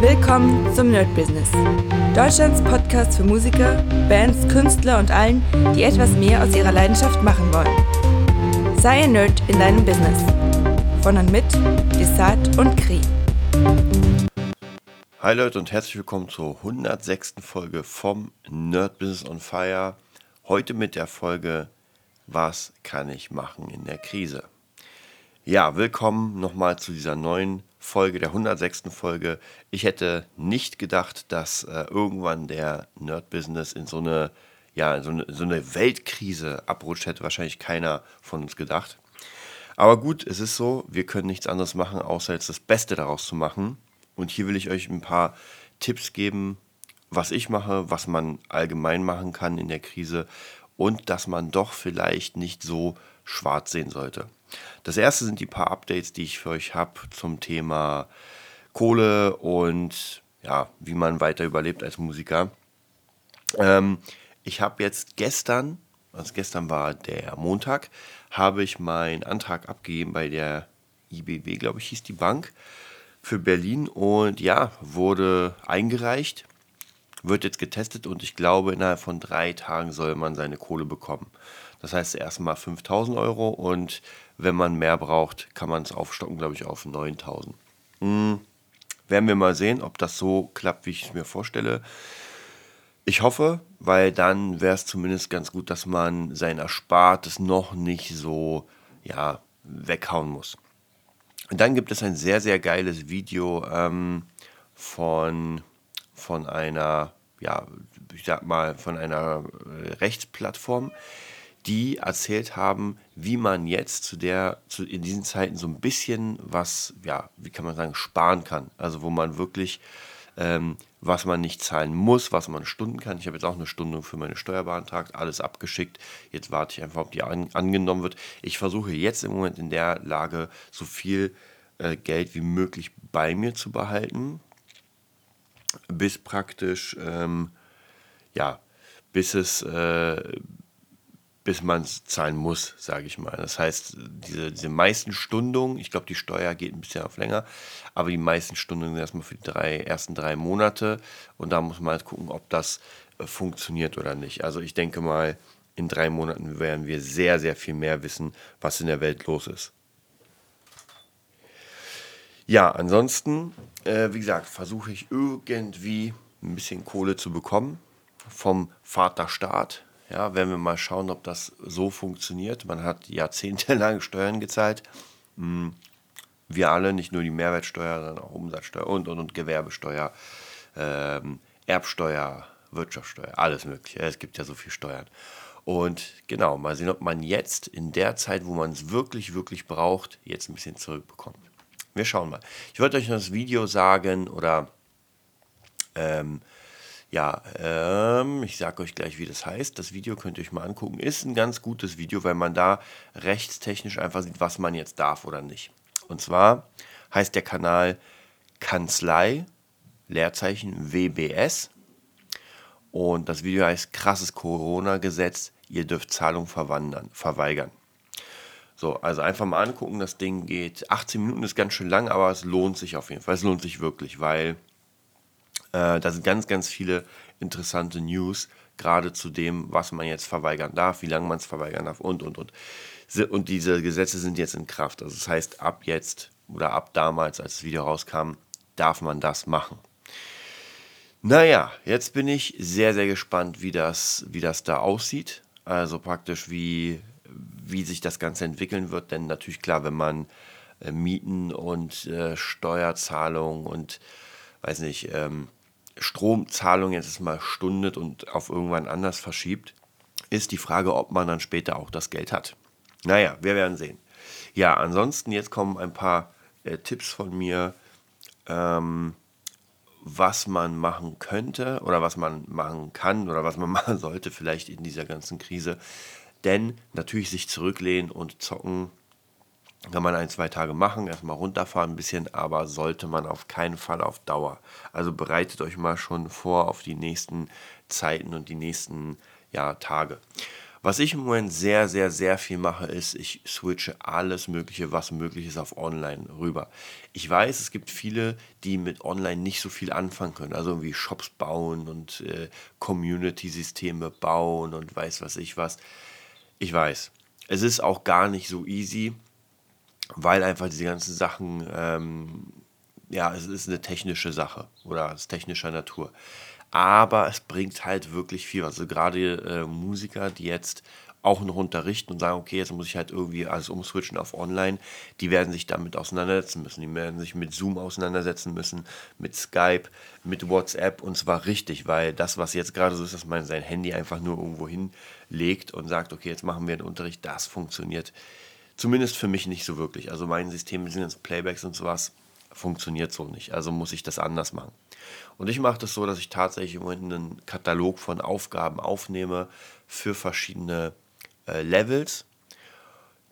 Willkommen zum Nerd Business. Deutschlands Podcast für Musiker, Bands, Künstler und allen, die etwas mehr aus ihrer Leidenschaft machen wollen. Sei ein Nerd in deinem Business. Von und mit Desart und Kri. Hi Leute und herzlich willkommen zur 106. Folge vom Nerd Business on Fire. Heute mit der Folge Was kann ich machen in der Krise? Ja, willkommen nochmal zu dieser neuen Folge, der 106. Folge. Ich hätte nicht gedacht, dass äh, irgendwann der Nerd-Business in so eine, ja, so eine, so eine Weltkrise abrutscht, hätte wahrscheinlich keiner von uns gedacht. Aber gut, es ist so, wir können nichts anderes machen, außer jetzt das Beste daraus zu machen. Und hier will ich euch ein paar Tipps geben, was ich mache, was man allgemein machen kann in der Krise und dass man doch vielleicht nicht so schwarz sehen sollte. Das erste sind die paar Updates, die ich für euch habe zum Thema Kohle und ja, wie man weiter überlebt als Musiker. Ähm, ich habe jetzt gestern, also gestern war der Montag, habe ich meinen Antrag abgegeben bei der IBW, glaube ich, hieß die Bank für Berlin und ja, wurde eingereicht, wird jetzt getestet und ich glaube, innerhalb von drei Tagen soll man seine Kohle bekommen. Das heißt erstmal 5000 Euro und wenn man mehr braucht, kann man es aufstocken, glaube ich, auf 9000. Hm, werden wir mal sehen, ob das so klappt, wie ich es mir vorstelle. Ich hoffe, weil dann wäre es zumindest ganz gut, dass man sein Erspartes noch nicht so ja, weghauen muss. Und dann gibt es ein sehr, sehr geiles Video ähm, von, von einer, ja, ich sag mal, von einer äh, Rechtsplattform, die erzählt haben, wie man jetzt zu der, zu, in diesen Zeiten so ein bisschen was, ja, wie kann man sagen, sparen kann. Also wo man wirklich, ähm, was man nicht zahlen muss, was man stunden kann. Ich habe jetzt auch eine Stunde für meine Steuer beantragt, alles abgeschickt. Jetzt warte ich einfach, ob die an, angenommen wird. Ich versuche jetzt im Moment in der Lage, so viel äh, Geld wie möglich bei mir zu behalten, bis praktisch, ähm, ja, bis es, äh, bis man es zahlen muss, sage ich mal. Das heißt, diese, diese meisten Stundungen, ich glaube, die Steuer geht ein bisschen auf länger, aber die meisten Stundungen sind erstmal für die drei, ersten drei Monate und da muss man halt gucken, ob das äh, funktioniert oder nicht. Also ich denke mal, in drei Monaten werden wir sehr, sehr viel mehr wissen, was in der Welt los ist. Ja, ansonsten, äh, wie gesagt, versuche ich irgendwie ein bisschen Kohle zu bekommen vom Vaterstaat ja, werden wir mal schauen, ob das so funktioniert. Man hat jahrzehntelang Steuern gezahlt. Hm, wir alle, nicht nur die Mehrwertsteuer, sondern auch Umsatzsteuer und, und, und Gewerbesteuer, ähm, Erbsteuer, Wirtschaftssteuer, alles Mögliche. Es gibt ja so viel Steuern. Und genau, mal sehen, ob man jetzt in der Zeit, wo man es wirklich, wirklich braucht, jetzt ein bisschen zurückbekommt. Wir schauen mal. Ich wollte euch noch das Video sagen oder ähm, ja, ähm, ich sage euch gleich, wie das heißt. Das Video könnt ihr euch mal angucken. Ist ein ganz gutes Video, weil man da rechtstechnisch einfach sieht, was man jetzt darf oder nicht. Und zwar heißt der Kanal Kanzlei, Leerzeichen WBS. Und das Video heißt Krasses Corona-Gesetz, ihr dürft Zahlung verweigern. So, also einfach mal angucken, das Ding geht 18 Minuten, ist ganz schön lang, aber es lohnt sich auf jeden Fall. Es lohnt sich wirklich, weil äh, da sind ganz, ganz viele interessante News, gerade zu dem, was man jetzt verweigern darf, wie lange man es verweigern darf und, und, und. Und diese Gesetze sind jetzt in Kraft. Also das heißt, ab jetzt oder ab damals, als das Video rauskam, darf man das machen. Naja, jetzt bin ich sehr, sehr gespannt, wie das, wie das da aussieht. Also praktisch, wie, wie sich das Ganze entwickeln wird. Denn natürlich klar, wenn man äh, Mieten und äh, Steuerzahlungen und weiß nicht, ähm, Stromzahlung jetzt mal stundet und auf irgendwann anders verschiebt, ist die Frage, ob man dann später auch das Geld hat. Naja, wir werden sehen. Ja, ansonsten jetzt kommen ein paar äh, Tipps von mir, ähm, was man machen könnte oder was man machen kann oder was man machen sollte vielleicht in dieser ganzen Krise. Denn natürlich sich zurücklehnen und zocken kann man ein, zwei Tage machen, erstmal runterfahren ein bisschen, aber sollte man auf keinen Fall auf Dauer. Also bereitet euch mal schon vor auf die nächsten Zeiten und die nächsten ja, Tage. Was ich im Moment sehr, sehr, sehr viel mache, ist, ich switche alles Mögliche, was möglich ist, auf Online rüber. Ich weiß, es gibt viele, die mit Online nicht so viel anfangen können. Also irgendwie Shops bauen und äh, Community-Systeme bauen und weiß was ich was. Ich weiß. Es ist auch gar nicht so easy, weil einfach diese ganzen Sachen, ähm, ja, es ist eine technische Sache oder es ist technischer Natur aber es bringt halt wirklich viel. Also gerade äh, Musiker, die jetzt auch noch unterrichten und sagen, okay, jetzt muss ich halt irgendwie alles umswitchen auf online, die werden sich damit auseinandersetzen müssen. Die werden sich mit Zoom auseinandersetzen müssen, mit Skype, mit WhatsApp und zwar richtig, weil das, was jetzt gerade so ist, dass man sein Handy einfach nur irgendwo hinlegt und sagt, okay, jetzt machen wir den Unterricht, das funktioniert zumindest für mich nicht so wirklich. Also mein System sind jetzt Playbacks und sowas, funktioniert so nicht. Also muss ich das anders machen. Und ich mache das so, dass ich tatsächlich im Moment einen Katalog von Aufgaben aufnehme für verschiedene äh, Levels,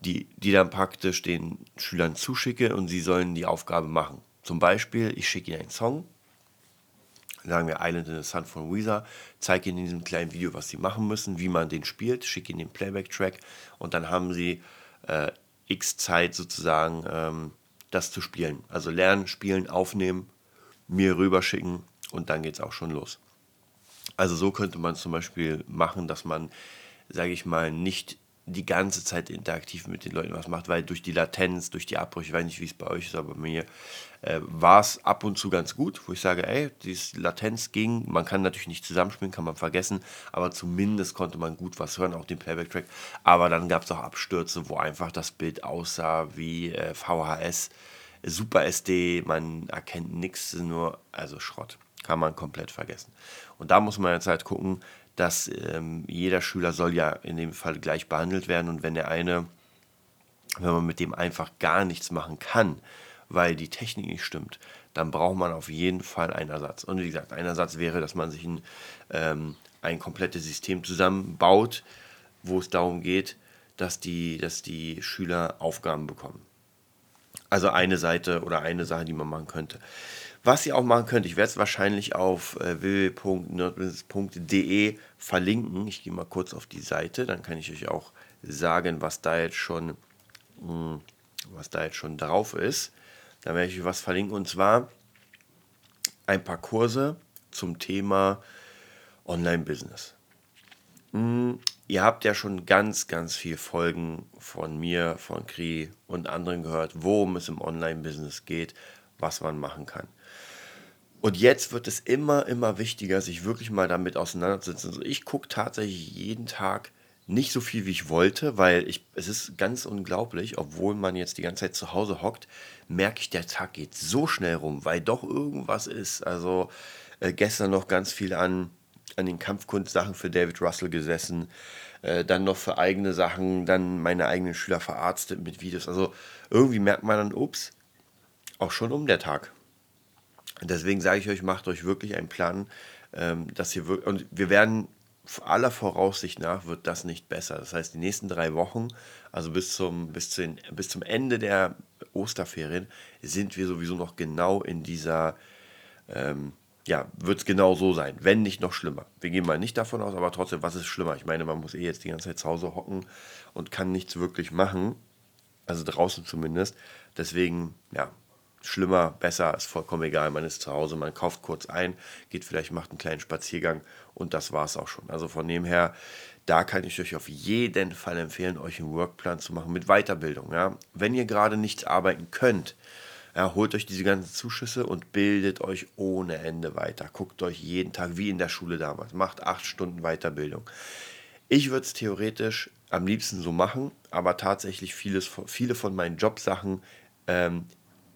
die, die dann praktisch den Schülern zuschicke und sie sollen die Aufgabe machen. Zum Beispiel, ich schicke ihnen einen Song, sagen wir Island in the Sun von Weezer, zeige ihnen in diesem kleinen Video, was sie machen müssen, wie man den spielt, schicke ihnen den Playback-Track und dann haben sie äh, x Zeit sozusagen, ähm, das zu spielen. Also lernen, spielen, aufnehmen, mir rüberschicken und dann geht es auch schon los. Also so könnte man zum Beispiel machen, dass man, sage ich mal, nicht die ganze Zeit interaktiv mit den Leuten was macht, weil durch die Latenz, durch die Abbrüche, ich weiß nicht, wie es bei euch ist, aber bei mir äh, war es ab und zu ganz gut, wo ich sage, ey, diese Latenz ging, man kann natürlich nicht zusammenspielen, kann man vergessen, aber zumindest konnte man gut was hören, auch den Playback-Track, aber dann gab es auch Abstürze, wo einfach das Bild aussah wie äh, VHS, Super SD, man erkennt nichts, nur, also Schrott, kann man komplett vergessen. Und da muss man jetzt halt gucken, dass ähm, jeder Schüler soll ja in dem Fall gleich behandelt werden und wenn der eine, wenn man mit dem einfach gar nichts machen kann, weil die Technik nicht stimmt, dann braucht man auf jeden Fall einen Ersatz. Und wie gesagt, ein Ersatz wäre, dass man sich ein, ähm, ein komplettes System zusammenbaut, wo es darum geht, dass die, dass die Schüler Aufgaben bekommen. Also eine Seite oder eine Sache, die man machen könnte. Was ihr auch machen könnt, ich werde es wahrscheinlich auf äh, www.nerdbusiness.de verlinken. Ich gehe mal kurz auf die Seite, dann kann ich euch auch sagen, was da jetzt schon, mh, hm, was da jetzt schon drauf ist. Da werde ich euch was verlinken und zwar ein paar Kurse zum Thema Online-Business. Hm, ihr habt ja schon ganz, ganz viele Folgen von mir, von Kri und anderen gehört, worum es im Online-Business geht, was man machen kann. Und jetzt wird es immer, immer wichtiger, sich wirklich mal damit auseinanderzusetzen. Also ich gucke tatsächlich jeden Tag nicht so viel, wie ich wollte, weil ich, es ist ganz unglaublich, obwohl man jetzt die ganze Zeit zu Hause hockt, merke ich, der Tag geht so schnell rum, weil doch irgendwas ist. Also äh, gestern noch ganz viel an an den Kampfkunstsachen für David Russell gesessen, äh, dann noch für eigene Sachen, dann meine eigenen Schüler verarztet mit Videos. Also irgendwie merkt man dann, ups, auch schon um der Tag. Deswegen sage ich euch, macht euch wirklich einen Plan, ähm, dass ihr wirklich, und wir werden aller Voraussicht nach wird das nicht besser. Das heißt, die nächsten drei Wochen, also bis zum, bis, zu den, bis zum Ende der Osterferien, sind wir sowieso noch genau in dieser ähm, ja, wird es genau so sein, wenn nicht noch schlimmer. Wir gehen mal nicht davon aus, aber trotzdem, was ist schlimmer? Ich meine, man muss eh jetzt die ganze Zeit zu Hause hocken und kann nichts wirklich machen, also draußen zumindest. Deswegen, ja, schlimmer, besser, ist vollkommen egal. Man ist zu Hause, man kauft kurz ein, geht vielleicht, macht einen kleinen Spaziergang und das war es auch schon. Also von dem her, da kann ich euch auf jeden Fall empfehlen, euch einen Workplan zu machen mit Weiterbildung. Ja? Wenn ihr gerade nichts arbeiten könnt, ja, holt euch diese ganzen Zuschüsse und bildet euch ohne Ende weiter. Guckt euch jeden Tag, wie in der Schule damals, macht acht Stunden Weiterbildung. Ich würde es theoretisch am liebsten so machen, aber tatsächlich vieles, viele von meinen Jobsachen ähm,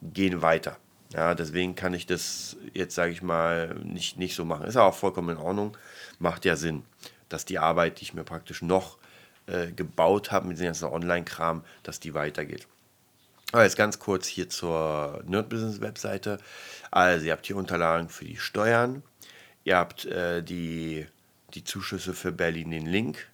gehen weiter. Ja, deswegen kann ich das jetzt, sage ich mal, nicht, nicht so machen. Ist auch vollkommen in Ordnung, macht ja Sinn, dass die Arbeit, die ich mir praktisch noch äh, gebaut habe mit dem ganzen Online-Kram, dass die weitergeht. Aber jetzt ganz kurz hier zur Nerd Business Webseite. Also, ihr habt hier Unterlagen für die Steuern. Ihr habt äh, die, die Zuschüsse für Berlin, den Link.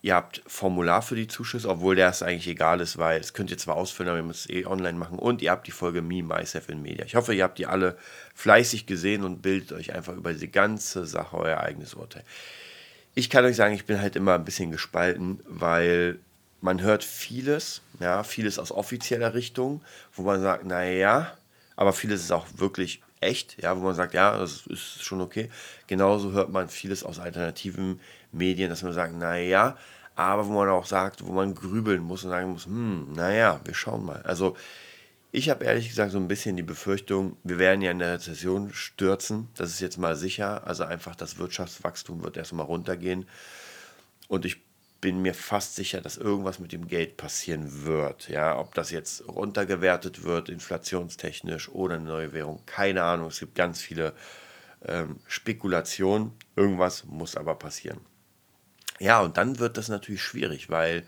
Ihr habt Formular für die Zuschüsse, obwohl der es eigentlich egal ist, weil es könnt ihr zwar ausfüllen, aber ihr müsst es eh online machen. Und ihr habt die Folge Me, Myself in Media. Ich hoffe, ihr habt die alle fleißig gesehen und bildet euch einfach über diese ganze Sache euer eigenes Urteil. ich kann euch sagen, ich bin halt immer ein bisschen gespalten, weil man hört vieles, ja, vieles aus offizieller Richtung, wo man sagt, naja, aber vieles ist auch wirklich echt, ja, wo man sagt, ja, das ist schon okay. Genauso hört man vieles aus alternativen Medien, dass man sagt, naja, aber wo man auch sagt, wo man grübeln muss und sagen muss, hm, naja, wir schauen mal. Also ich habe ehrlich gesagt so ein bisschen die Befürchtung, wir werden ja in der Rezession stürzen. Das ist jetzt mal sicher. Also einfach das Wirtschaftswachstum wird erstmal runtergehen. Und ich bin mir fast sicher, dass irgendwas mit dem Geld passieren wird. Ja, ob das jetzt runtergewertet wird, inflationstechnisch oder eine neue Währung, keine Ahnung. Es gibt ganz viele ähm, Spekulationen. Irgendwas muss aber passieren. Ja, und dann wird das natürlich schwierig, weil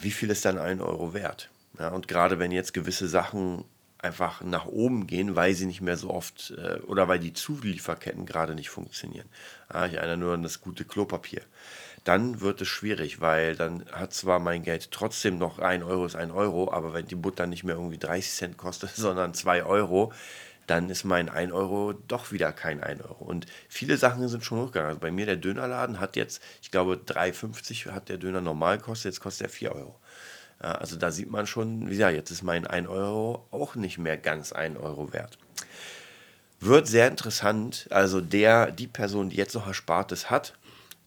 wie viel ist dann ein Euro wert? Ja, und gerade wenn jetzt gewisse Sachen einfach nach oben gehen, weil sie nicht mehr so oft äh, oder weil die Zulieferketten gerade nicht funktionieren. Ja, ich erinnere nur an das gute Klopapier. Dann wird es schwierig, weil dann hat zwar mein Geld trotzdem noch ein Euro ist ein Euro, aber wenn die Butter nicht mehr irgendwie 30 Cent kostet, sondern zwei Euro, dann ist mein 1 Euro doch wieder kein 1 Euro. Und viele Sachen sind schon hochgegangen. Also bei mir der Dönerladen hat jetzt, ich glaube 3,50 hat der Döner normal gekostet, jetzt kostet er 4 Euro. Ja, also da sieht man schon, wie gesagt, jetzt ist mein 1 Euro auch nicht mehr ganz 1 Euro wert. Wird sehr interessant. Also der, die Person, die jetzt noch Erspartes hat,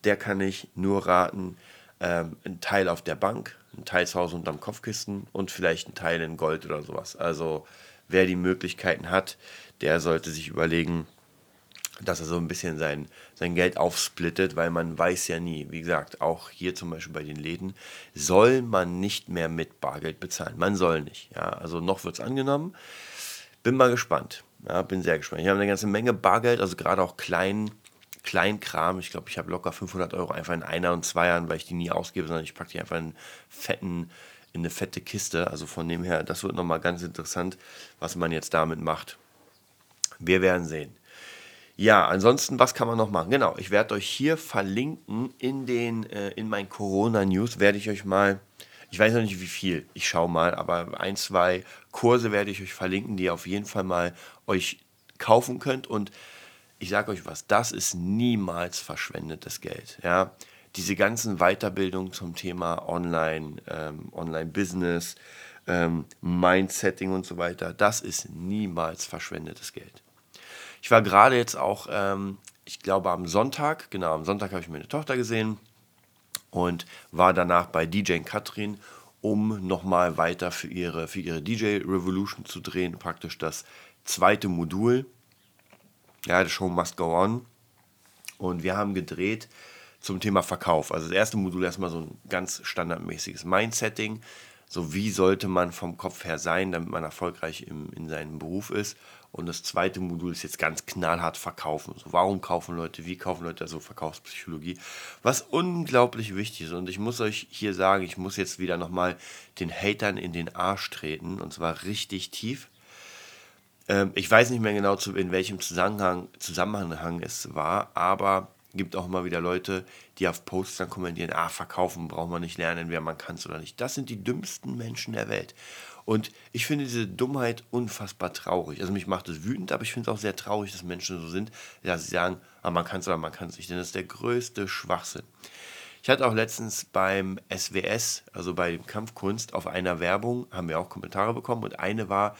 der kann ich nur raten, ähm, ein Teil auf der Bank, ein Teil zu Hause unterm Kopfkissen und vielleicht ein Teil in Gold oder sowas. Also wer die Möglichkeiten hat, der sollte sich überlegen, dass er so ein bisschen sein, sein Geld aufsplittet, weil man weiß ja nie, wie gesagt, auch hier zum Beispiel bei den Läden, soll man nicht mehr mit Bargeld bezahlen. Man soll nicht. Ja, also noch wird es angenommen. Bin mal gespannt. Ja, bin sehr gespannt. Ich habe eine ganze Menge Bargeld, also gerade auch klein, Kleinkram. Ich glaube, ich habe locker 500 Euro einfach in einer und zwei Jahren, weil ich die nie ausgebe, sondern ich packe die einfach in fetten in eine fette Kiste. Also von dem her, das wird nochmal ganz interessant, was man jetzt damit macht. Wir werden sehen. Ja, ansonsten, was kann man noch machen? Genau, ich werde euch hier verlinken in den, äh, in meinen Corona-News, werde ich euch mal, ich weiß noch nicht wie viel, ich schaue mal, aber ein, zwei Kurse werde ich euch verlinken, die ihr auf jeden Fall mal euch kaufen könnt und ich sage euch was, das ist niemals verschwendetes Geld. Ja, diese ganzen Weiterbildungen zum Thema Online, ähm, Online-Business, ähm, Mindsetting und so weiter, das ist niemals verschwendetes Geld. Ich war gerade jetzt auch, ähm, ich glaube am Sonntag, genau, am Sonntag habe ich meine Tochter gesehen und war danach bei DJ Katrin, um nochmal weiter für ihre, für ihre DJ Revolution zu drehen, praktisch das zweite Modul. Ja, the show must go on. Und wir haben gedreht zum Thema Verkauf. Also das erste Modul erstmal so ein ganz standardmäßiges Mindsetting. So wie sollte man vom Kopf her sein, damit man erfolgreich im, in seinem Beruf ist. Und das zweite Modul ist jetzt ganz knallhart verkaufen. So, warum kaufen Leute, wie kaufen Leute, also Verkaufspsychologie. Was unglaublich wichtig ist. Und ich muss euch hier sagen, ich muss jetzt wieder nochmal den Hatern in den Arsch treten. Und zwar richtig tief. Ähm, ich weiß nicht mehr genau, in welchem Zusammenhang, Zusammenhang es war, aber gibt auch immer wieder Leute, die auf Posts dann kommentieren, ah, verkaufen braucht man nicht lernen, wer man kann oder nicht. Das sind die dümmsten Menschen der Welt. Und ich finde diese Dummheit unfassbar traurig. Also mich macht es wütend, aber ich finde es auch sehr traurig, dass Menschen so sind, dass sie sagen, ah, man kann es oder man kann es nicht. Denn das ist der größte Schwachsinn. Ich hatte auch letztens beim SWS, also bei Kampfkunst, auf einer Werbung, haben wir auch Kommentare bekommen und eine war,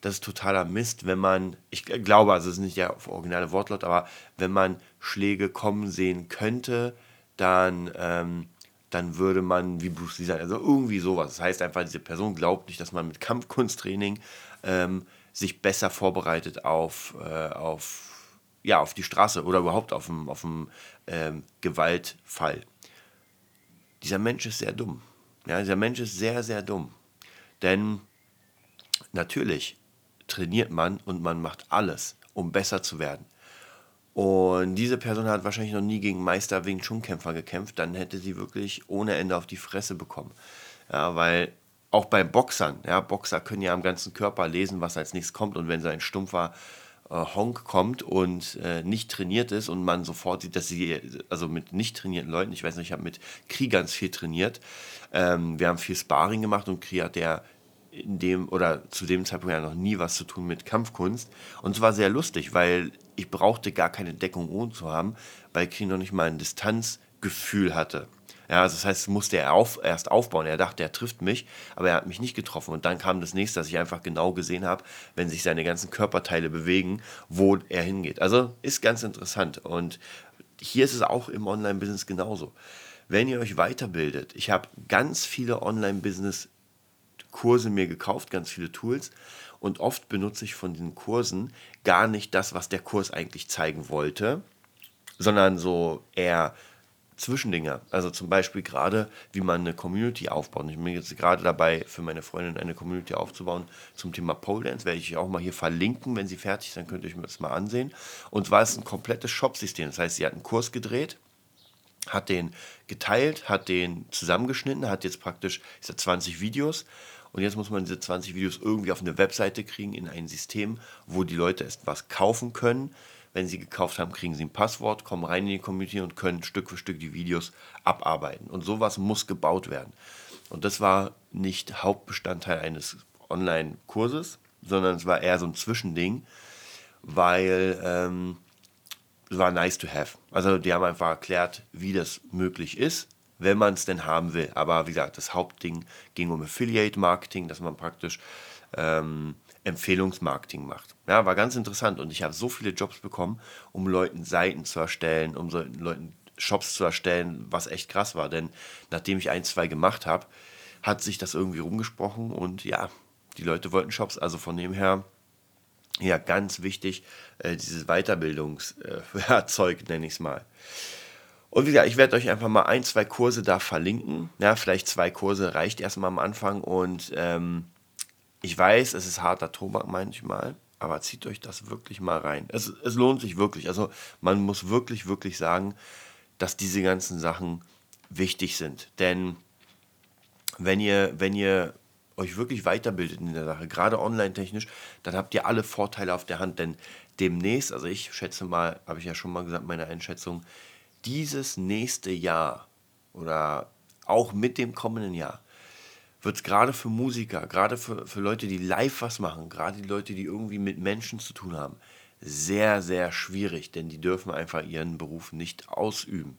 das ist totaler Mist, wenn man, ich glaube, also es ist nicht der originale Wortlaut, aber wenn man Schläge kommen sehen könnte, dann, ähm, dann würde man wie Bruce Lee sein. Also irgendwie sowas. Das heißt einfach, diese Person glaubt nicht, dass man mit Kampfkunsttraining ähm, sich besser vorbereitet auf, äh, auf, ja, auf die Straße oder überhaupt auf einen auf ähm, Gewaltfall. Dieser Mensch ist sehr dumm. Ja, dieser Mensch ist sehr, sehr dumm. Denn natürlich trainiert man und man macht alles, um besser zu werden. Und diese Person hat wahrscheinlich noch nie gegen Meister Wing Chun Kämpfer gekämpft, dann hätte sie wirklich ohne Ende auf die Fresse bekommen. Ja, weil auch bei Boxern, ja, Boxer können ja am ganzen Körper lesen, was als nächstes kommt. Und wenn so ein stumpfer äh, Honk kommt und äh, nicht trainiert ist und man sofort sieht, dass sie, also mit nicht trainierten Leuten, ich weiß nicht, ich habe mit Kriegern viel trainiert. Ähm, wir haben viel Sparring gemacht und Krieg hat der in dem oder zu dem Zeitpunkt ja noch nie was zu tun mit Kampfkunst. Und es war sehr lustig, weil ich brauchte gar keine Deckung ohne zu haben, weil Krieg noch nicht mal ein Distanzgefühl hatte. Ja, also das heißt, musste er auf, erst aufbauen. Er dachte, er trifft mich, aber er hat mich nicht getroffen. Und dann kam das nächste, dass ich einfach genau gesehen habe, wenn sich seine ganzen Körperteile bewegen, wo er hingeht. Also ist ganz interessant. Und hier ist es auch im Online-Business genauso. Wenn ihr euch weiterbildet, ich habe ganz viele Online-Business-Kurse mir gekauft, ganz viele Tools. Und oft benutze ich von den Kursen gar nicht das, was der Kurs eigentlich zeigen wollte, sondern so eher Zwischendinger. Also zum Beispiel gerade, wie man eine Community aufbaut. Ich bin jetzt gerade dabei, für meine Freundin eine Community aufzubauen zum Thema Pole Dance. Werde ich auch mal hier verlinken, wenn sie fertig ist, dann könnt ihr euch das mal ansehen. Und zwar ist es ein komplettes Shop-System. Das heißt, sie hat einen Kurs gedreht, hat den geteilt, hat den zusammengeschnitten, hat jetzt praktisch ich sag, 20 Videos. Und jetzt muss man diese 20 Videos irgendwie auf eine Webseite kriegen, in ein System, wo die Leute etwas kaufen können wenn sie gekauft haben, kriegen sie ein Passwort, kommen rein in die Community und können Stück für Stück die Videos abarbeiten. Und sowas muss gebaut werden. Und das war nicht Hauptbestandteil eines Online-Kurses, sondern es war eher so ein Zwischending, weil ähm, es war nice to have. Also die haben einfach erklärt, wie das möglich ist, wenn man es denn haben will. Aber wie gesagt, das Hauptding ging um Affiliate-Marketing, dass man praktisch ähm, Empfehlungsmarketing macht. Ja, war ganz interessant und ich habe so viele Jobs bekommen, um Leuten Seiten zu erstellen, um Leuten Shops zu erstellen, was echt krass war, denn nachdem ich ein, zwei gemacht habe, hat sich das irgendwie rumgesprochen und ja, die Leute wollten Shops, also von dem her, ja, ganz wichtig, äh, dieses Weiterbildungszeug, äh, nenne ich es mal. Und wie gesagt, ich werde euch einfach mal ein, zwei Kurse da verlinken. Ja, vielleicht zwei Kurse reicht erstmal am Anfang und ähm, ich weiß, es ist harter Tobak manchmal, aber zieht euch das wirklich mal rein. Es, es lohnt sich wirklich. Also man muss wirklich, wirklich sagen, dass diese ganzen Sachen wichtig sind. Denn wenn ihr, wenn ihr euch wirklich weiterbildet in der Sache, gerade online-technisch, dann habt ihr alle Vorteile auf der Hand. Denn demnächst, also ich schätze mal, habe ich ja schon mal gesagt, meine Einschätzung, dieses nächste Jahr oder auch mit dem kommenden Jahr wird es gerade für Musiker, gerade für, für Leute, die live was machen, gerade die Leute, die irgendwie mit Menschen zu tun haben, sehr, sehr schwierig, denn die dürfen einfach ihren Beruf nicht ausüben.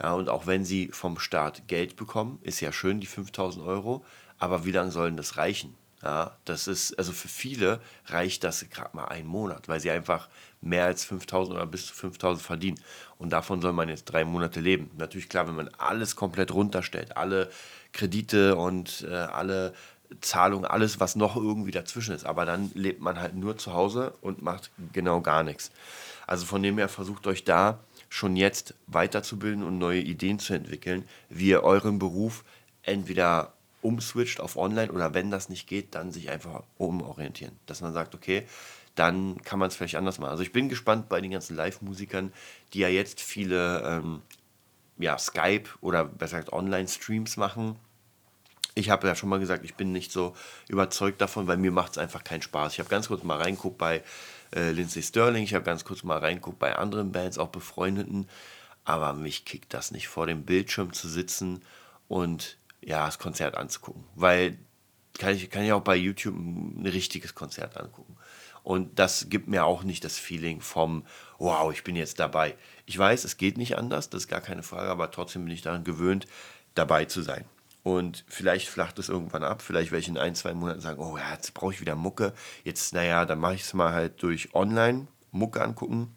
Ja, und auch wenn sie vom Staat Geld bekommen, ist ja schön, die 5000 Euro, aber wie lange sollen das reichen? Ja, das ist, also für viele reicht das gerade mal einen Monat, weil sie einfach mehr als 5000 oder bis zu 5000 verdienen. Und davon soll man jetzt drei Monate leben. Natürlich klar, wenn man alles komplett runterstellt, alle Kredite und äh, alle Zahlungen, alles, was noch irgendwie dazwischen ist. Aber dann lebt man halt nur zu Hause und macht genau gar nichts. Also von dem her versucht euch da schon jetzt weiterzubilden und neue Ideen zu entwickeln, wie ihr euren Beruf entweder umswitcht auf online oder wenn das nicht geht, dann sich einfach umorientieren. Dass man sagt, okay, dann kann man es vielleicht anders machen. Also ich bin gespannt bei den ganzen Live-Musikern, die ja jetzt viele ähm, ja, Skype oder besser gesagt Online-Streams machen. Ich habe ja schon mal gesagt, ich bin nicht so überzeugt davon, weil mir macht es einfach keinen Spaß. Ich habe ganz kurz mal reinguckt bei äh, Lindsay Sterling, ich habe ganz kurz mal reinguckt bei anderen Bands, auch befreundeten, aber mich kickt das nicht, vor dem Bildschirm zu sitzen und ja, das Konzert anzugucken. Weil kann ich, kann ich auch bei YouTube ein richtiges Konzert angucken. Und das gibt mir auch nicht das Feeling vom, wow, ich bin jetzt dabei. Ich weiß, es geht nicht anders, das ist gar keine Frage, aber trotzdem bin ich daran gewöhnt, dabei zu sein. Und vielleicht flacht es irgendwann ab, vielleicht werde ich in ein, zwei Monaten sagen, oh ja, jetzt brauche ich wieder Mucke. Jetzt, naja, dann mache ich es mal halt durch online Mucke angucken.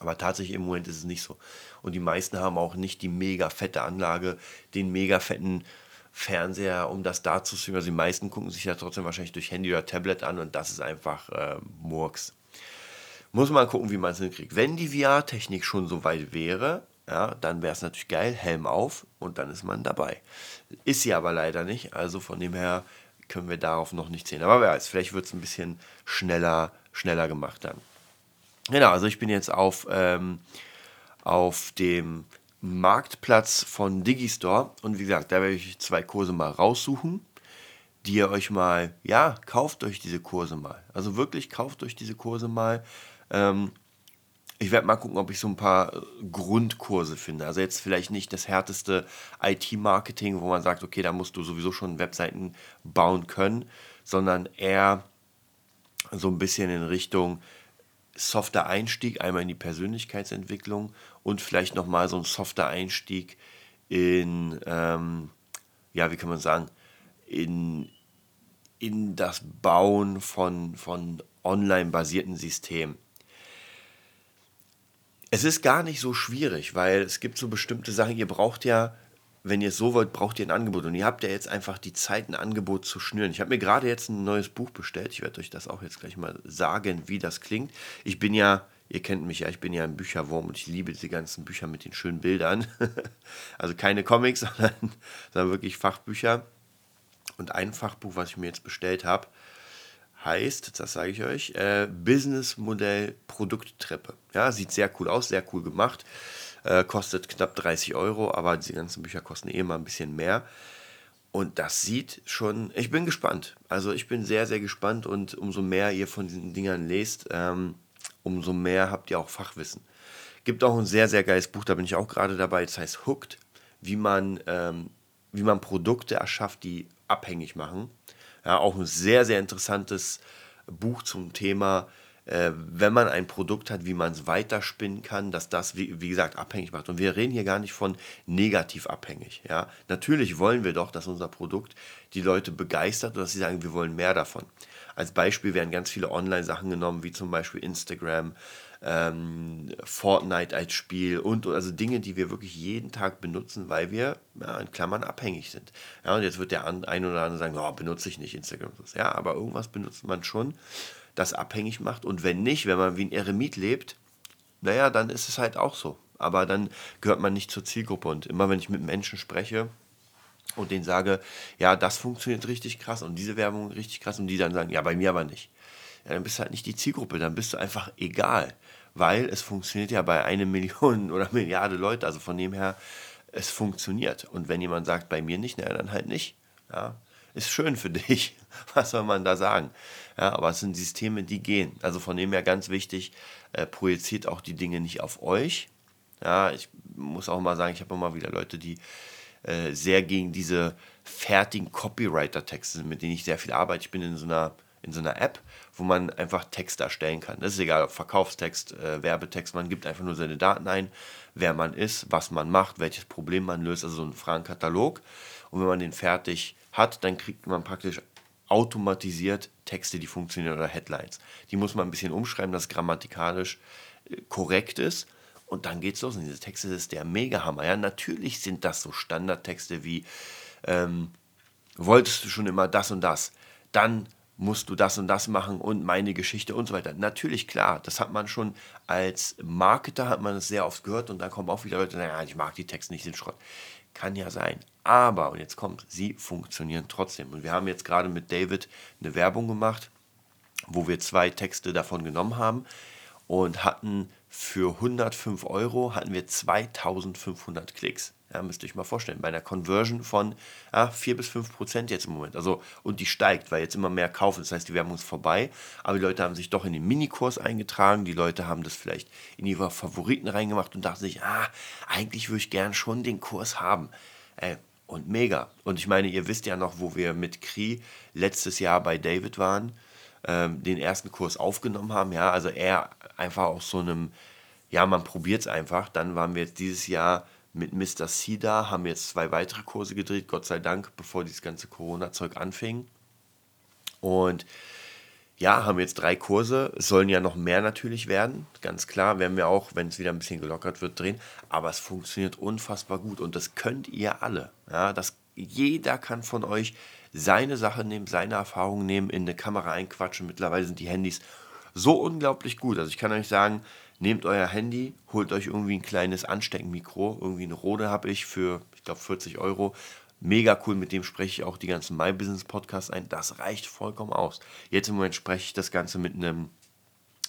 Aber tatsächlich im Moment ist es nicht so. Und die meisten haben auch nicht die mega fette Anlage, den mega fetten Fernseher, um das da zu streamen. Also die meisten gucken sich ja trotzdem wahrscheinlich durch Handy oder Tablet an und das ist einfach äh, Murks. Muss man gucken, wie man es hinkriegt. Wenn die VR-Technik schon so weit wäre, ja, dann wäre es natürlich geil, Helm auf und dann ist man dabei. Ist sie aber leider nicht, also von dem her können wir darauf noch nicht sehen. Aber wer weiß, vielleicht wird es ein bisschen schneller, schneller gemacht dann. Genau, also ich bin jetzt auf, ähm, auf dem Marktplatz von Digistore. Und wie gesagt, da werde ich zwei Kurse mal raussuchen, die ihr euch mal, ja, kauft euch diese Kurse mal. Also wirklich kauft euch diese Kurse mal. Ähm, ich werde mal gucken, ob ich so ein paar äh, Grundkurse finde. Also jetzt vielleicht nicht das härteste IT-Marketing, wo man sagt, okay, da musst du sowieso schon Webseiten bauen können, sondern eher so ein bisschen in Richtung softer Einstieg, einmal in die Persönlichkeitsentwicklung und vielleicht nochmal so ein softer Einstieg in, ähm, ja, wie kann man sagen, in, in das Bauen von, von online-basierten Systemen. Es ist gar nicht so schwierig, weil es gibt so bestimmte Sachen, ihr braucht ja wenn ihr es so wollt, braucht ihr ein Angebot. Und ihr habt ja jetzt einfach die Zeit, ein Angebot zu schnüren. Ich habe mir gerade jetzt ein neues Buch bestellt. Ich werde euch das auch jetzt gleich mal sagen, wie das klingt. Ich bin ja, ihr kennt mich ja, ich bin ja ein Bücherwurm und ich liebe diese ganzen Bücher mit den schönen Bildern. also keine Comics, sondern, sondern wirklich Fachbücher. Und ein Fachbuch, was ich mir jetzt bestellt habe, heißt, das sage ich euch, äh, Businessmodell Produkttreppe. Ja, sieht sehr cool aus, sehr cool gemacht. Äh, kostet knapp 30 Euro, aber diese ganzen Bücher kosten eh mal ein bisschen mehr. Und das sieht schon, ich bin gespannt. Also ich bin sehr, sehr gespannt und umso mehr ihr von diesen Dingern lest, ähm, umso mehr habt ihr auch Fachwissen. Gibt auch ein sehr, sehr geiles Buch, da bin ich auch gerade dabei, das heißt Hooked, wie man, ähm, wie man Produkte erschafft, die abhängig machen. Ja, auch ein sehr, sehr interessantes Buch zum Thema, äh, wenn man ein Produkt hat, wie man es weiterspinnen kann, dass das, wie, wie, gesagt, abhängig macht. Und wir reden hier gar nicht von negativ abhängig. Ja? Natürlich wollen wir doch, dass unser Produkt die Leute begeistert und dass sie sagen, wir wollen mehr davon. Als Beispiel werden ganz viele Online-Sachen genommen, wie zum Beispiel Instagram, ähm, Fortnite als Spiel und also Dinge, die wir wirklich jeden Tag benutzen, weil wir ja, in Klammern abhängig sind. Ja, und jetzt wird der ein oder andere sagen, oh, benutze ich nicht Instagram. Ja, aber irgendwas benutzt man schon das abhängig macht. Und wenn nicht, wenn man wie ein Eremit lebt, naja, dann ist es halt auch so. Aber dann gehört man nicht zur Zielgruppe. Und immer wenn ich mit Menschen spreche und denen sage, ja, das funktioniert richtig krass und diese Werbung richtig krass und die dann sagen, ja, bei mir aber nicht. Ja, dann bist du halt nicht die Zielgruppe, dann bist du einfach egal. Weil es funktioniert ja bei einer Million oder Milliarde Leute. Also von dem her, es funktioniert. Und wenn jemand sagt, bei mir nicht, naja, dann halt nicht. Ja, ist schön für dich. Was soll man da sagen? Ja, aber es sind Systeme, die gehen. Also von dem her ganz wichtig, äh, projiziert auch die Dinge nicht auf euch. Ja, ich muss auch mal sagen, ich habe immer wieder Leute, die äh, sehr gegen diese fertigen Copywriter-Texte sind, mit denen ich sehr viel arbeite. Ich bin in so einer in so einer App, wo man einfach Text erstellen kann. Das ist egal, ob Verkaufstext, äh, Werbetext, man gibt einfach nur seine Daten ein, wer man ist, was man macht, welches Problem man löst, also so ein Fragenkatalog. Und wenn man den fertig hat, dann kriegt man praktisch automatisiert Texte, die funktionieren oder Headlines. Die muss man ein bisschen umschreiben, dass grammatikalisch äh, korrekt ist. Und dann geht's los. Und diese Texte ist der Mega-Hammer. Ja, natürlich sind das so Standardtexte wie ähm, wolltest du schon immer das und das, dann musst du das und das machen und meine Geschichte und so weiter. Natürlich, klar, das hat man schon als Marketer, hat man es sehr oft gehört und dann kommen auch wieder Leute, naja, ich mag die Texte nicht, sind Schrott. Kann ja sein. Aber, und jetzt kommt, sie funktionieren trotzdem. Und wir haben jetzt gerade mit David eine Werbung gemacht, wo wir zwei Texte davon genommen haben und hatten für 105 Euro hatten wir 2500 Klicks. Ja, müsst ihr euch mal vorstellen, bei einer Conversion von ja, 4 bis 5 Prozent jetzt im Moment. Also, und die steigt, weil jetzt immer mehr kaufen. Das heißt, die Werbung ist vorbei. Aber die Leute haben sich doch in den Minikurs eingetragen. Die Leute haben das vielleicht in ihre Favoriten reingemacht und dachten sich, ah, eigentlich würde ich gern schon den Kurs haben. Ey, und mega. Und ich meine, ihr wisst ja noch, wo wir mit Kri letztes Jahr bei David waren, ähm, den ersten Kurs aufgenommen haben. Ja, also er einfach aus so einem, ja, man probiert es einfach. Dann waren wir jetzt dieses Jahr mit Mr. C da, haben jetzt zwei weitere Kurse gedreht, Gott sei Dank, bevor dieses ganze Corona-Zeug anfing. Und ja, haben jetzt drei Kurse, es sollen ja noch mehr natürlich werden, ganz klar, werden wir auch, wenn es wieder ein bisschen gelockert wird, drehen, aber es funktioniert unfassbar gut und das könnt ihr alle. Ja, das, jeder kann von euch seine Sache nehmen, seine Erfahrungen nehmen, in eine Kamera einquatschen. Mittlerweile sind die Handys so unglaublich gut. Also ich kann euch sagen, nehmt euer Handy, holt euch irgendwie ein kleines Ansteckmikro, irgendwie eine Rode habe ich für, ich glaube, 40 Euro. Mega cool, mit dem spreche ich auch die ganzen My Business Podcasts ein. Das reicht vollkommen aus. Jetzt im Moment spreche ich das Ganze mit einem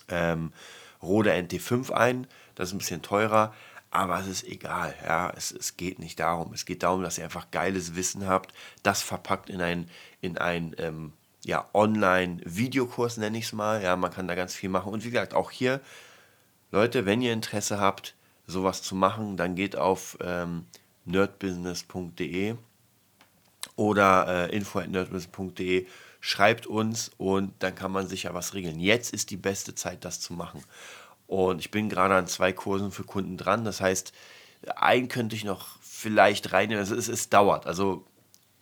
ähm, Rode NT5 ein. Das ist ein bisschen teurer, aber es ist egal. Ja, es, es geht nicht darum. Es geht darum, dass ihr einfach geiles Wissen habt, das verpackt in ein, in ein ähm, ja, Online-Videokurs, nenne ich es mal. Ja, man kann da ganz viel machen. Und wie gesagt, auch hier Leute, wenn ihr Interesse habt, sowas zu machen, dann geht auf ähm, nerdbusiness.de oder äh, info.nerdbusiness.de schreibt uns und dann kann man sicher was regeln. Jetzt ist die beste Zeit, das zu machen. Und ich bin gerade an zwei Kursen für Kunden dran. Das heißt, einen könnte ich noch vielleicht reinnehmen. Also es, es dauert. Also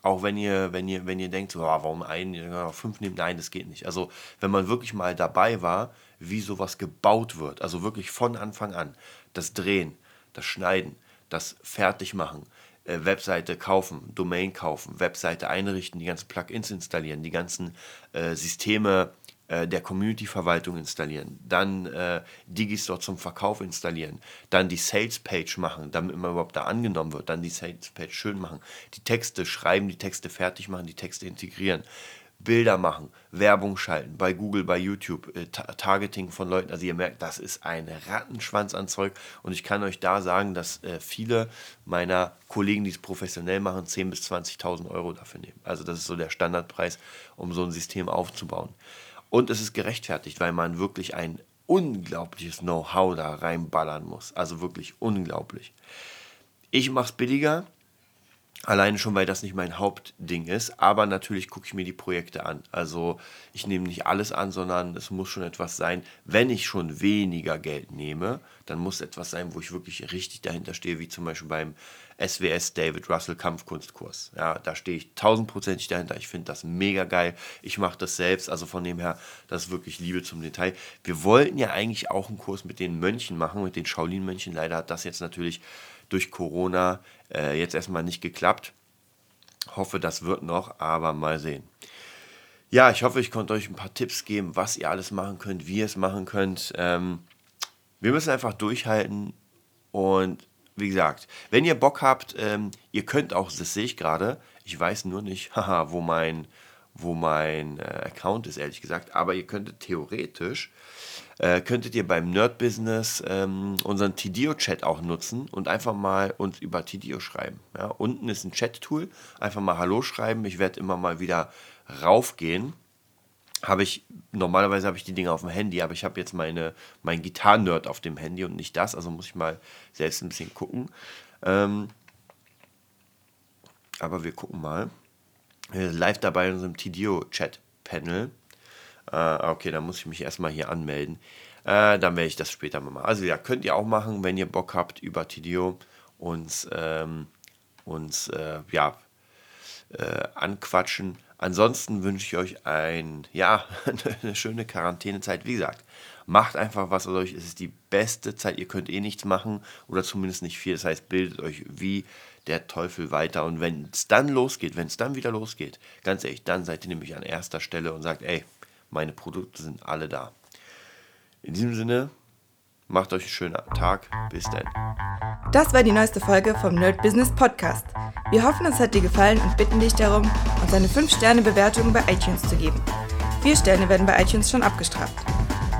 auch wenn ihr, wenn ihr, wenn ihr denkt, so, oh, warum einen, fünf nehmen, nein, das geht nicht. Also wenn man wirklich mal dabei war, wie sowas gebaut wird, also wirklich von Anfang an, das Drehen, das Schneiden, das Fertigmachen, Webseite kaufen, Domain kaufen, Webseite einrichten, die ganzen Plugins installieren, die ganzen äh, Systeme äh, der Community-Verwaltung installieren, dann äh, Digistore zum Verkauf installieren, dann die Sales-Page machen, damit man überhaupt da angenommen wird, dann die Sales-Page schön machen, die Texte schreiben, die Texte fertig machen, die Texte integrieren, Bilder machen, Werbung schalten, bei Google, bei YouTube, äh, Targeting von Leuten. Also ihr merkt, das ist ein Rattenschwanz an Zeug. Und ich kann euch da sagen, dass äh, viele meiner Kollegen, die es professionell machen, 10.000 bis 20.000 Euro dafür nehmen. Also das ist so der Standardpreis, um so ein System aufzubauen. Und es ist gerechtfertigt, weil man wirklich ein unglaubliches Know-how da reinballern muss. Also wirklich unglaublich. Ich mache es billiger, Alleine schon, weil das nicht mein Hauptding ist. Aber natürlich gucke ich mir die Projekte an. Also ich nehme nicht alles an, sondern es muss schon etwas sein. Wenn ich schon weniger Geld nehme, dann muss etwas sein, wo ich wirklich richtig dahinter stehe, wie zum Beispiel beim SWS David Russell Kampfkunstkurs. Ja, da stehe ich tausendprozentig dahinter. Ich finde das mega geil. Ich mache das selbst. Also von dem her, das ist wirklich Liebe zum Detail. Wir wollten ja eigentlich auch einen Kurs mit den Mönchen machen, mit den Shaolin-Mönchen. Leider hat das jetzt natürlich durch Corona äh, jetzt erstmal nicht geklappt. Hoffe, das wird noch, aber mal sehen. Ja, ich hoffe, ich konnte euch ein paar Tipps geben, was ihr alles machen könnt, wie ihr es machen könnt. Ähm, wir müssen einfach durchhalten und wie gesagt, wenn ihr Bock habt, ähm, ihr könnt auch, das sehe ich gerade, ich weiß nur nicht, haha, wo mein, wo mein äh, Account ist, ehrlich gesagt, aber ihr könntet theoretisch äh, könntet ihr beim Nerd Business ähm, unseren Tidio-Chat auch nutzen und einfach mal uns über Tidio schreiben. Ja, unten ist ein Chat-Tool, einfach mal Hallo schreiben. Ich werde immer mal wieder raufgehen. Habe ich, normalerweise habe ich die Dinge auf dem Handy, aber ich habe jetzt meine, mein Gitarren-Nerd auf dem Handy und nicht das, also muss ich mal selbst ein bisschen gucken. Ähm, aber wir gucken mal. Live dabei in unserem Tidio-Chat-Panel. Äh, okay, dann muss ich mich erstmal hier anmelden. Äh, dann werde ich das später mal machen. Also ja, könnt ihr auch machen, wenn ihr Bock habt, über Tidio uns, ähm, uns äh, ja, äh, anquatschen. Ansonsten wünsche ich euch ein, ja, eine schöne Quarantänezeit. Wie gesagt, macht einfach was aus euch. Es ist die beste Zeit. Ihr könnt eh nichts machen oder zumindest nicht viel. Das heißt, bildet euch wie der Teufel weiter. Und wenn es dann losgeht, wenn es dann wieder losgeht, ganz ehrlich, dann seid ihr nämlich an erster Stelle und sagt, ey, meine Produkte sind alle da. In diesem Sinne, macht euch einen schönen Tag. Bis dann. Das war die neueste Folge vom Nerd Business Podcast. Wir hoffen, es hat dir gefallen und bitten dich darum, uns eine 5-Sterne-Bewertung bei iTunes zu geben. Vier Sterne werden bei iTunes schon abgestraft.